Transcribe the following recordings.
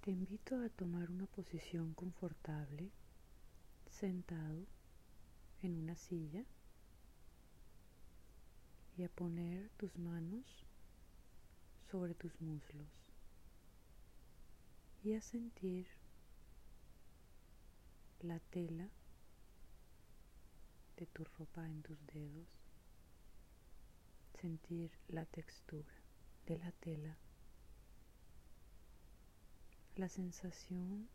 Te invito a tomar una posición confortable, sentado en una silla y a poner tus manos sobre tus muslos y a sentir la tela de tu ropa en tus dedos, sentir la textura de la tela, la sensación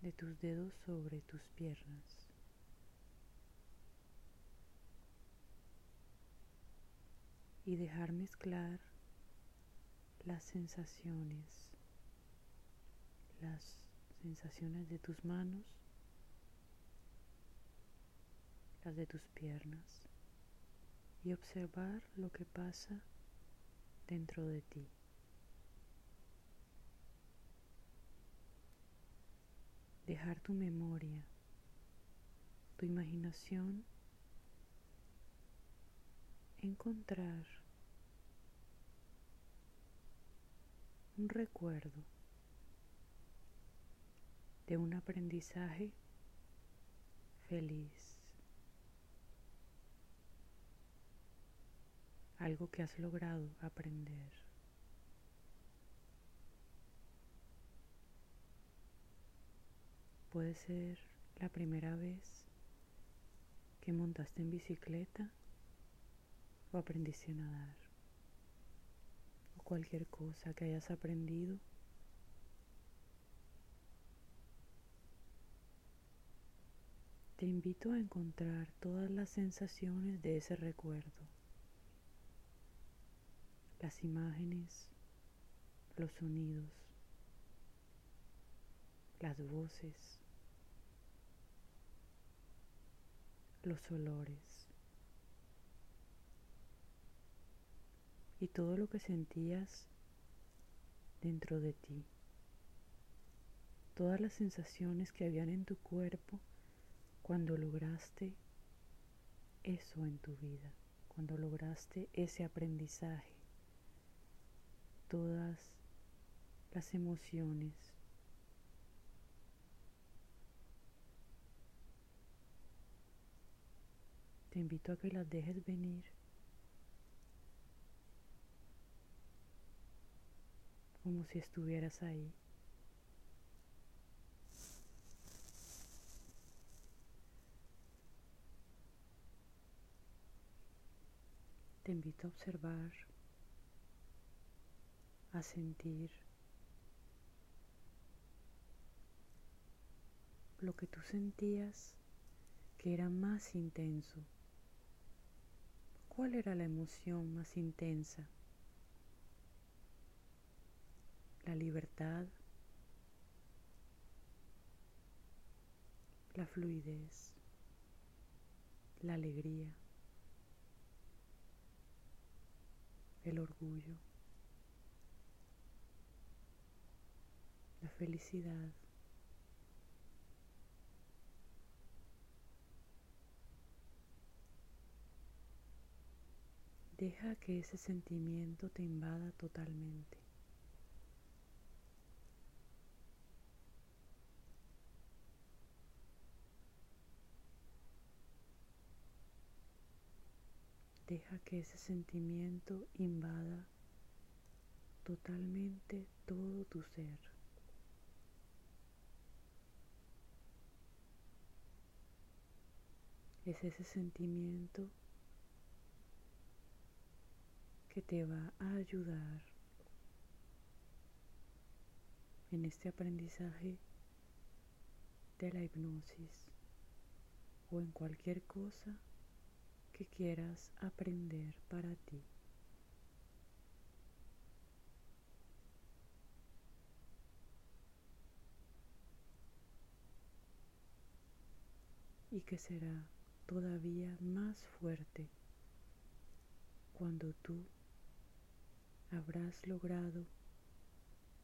de tus dedos sobre tus piernas. y dejar mezclar las sensaciones, las sensaciones de tus manos, las de tus piernas y observar lo que pasa dentro de ti. Dejar tu memoria, tu imaginación encontrar un recuerdo de un aprendizaje feliz, algo que has logrado aprender. Puede ser la primera vez que montaste en bicicleta o aprendiste a nadar o cualquier cosa que hayas aprendido. Te invito a encontrar todas las sensaciones de ese recuerdo, las imágenes, los sonidos, las voces, los olores. y todo lo que sentías dentro de ti, todas las sensaciones que habían en tu cuerpo cuando lograste eso en tu vida, cuando lograste ese aprendizaje, todas las emociones. Te invito a que las dejes venir como si estuvieras ahí. Te invito a observar, a sentir lo que tú sentías que era más intenso. ¿Cuál era la emoción más intensa? la libertad, la fluidez, la alegría, el orgullo, la felicidad. Deja que ese sentimiento te invada totalmente. Deja que ese sentimiento invada totalmente todo tu ser. Es ese sentimiento que te va a ayudar en este aprendizaje de la hipnosis o en cualquier cosa que quieras aprender para ti. Y que será todavía más fuerte cuando tú habrás logrado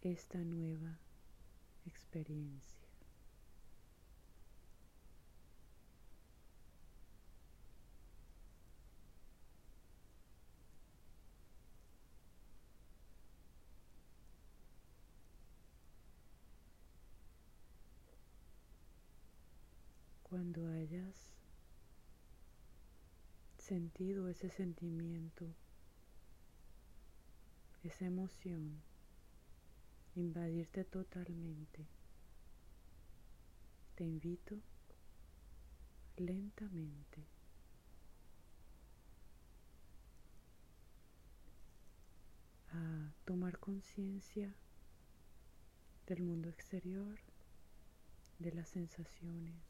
esta nueva experiencia. Cuando hayas sentido ese sentimiento esa emoción, invadirte totalmente. Te invito lentamente a tomar conciencia del mundo exterior, de las sensaciones,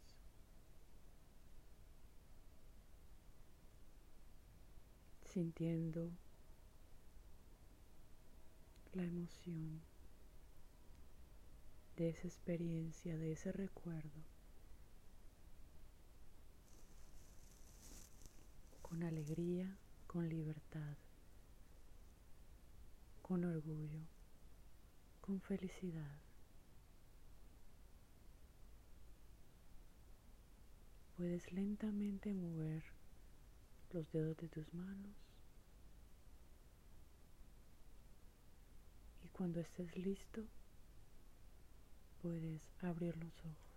sintiendo la emoción de esa experiencia, de ese recuerdo, con alegría, con libertad, con orgullo, con felicidad. Puedes lentamente mover los dedos de tus manos cuando estés listo puedes abrir los ojos.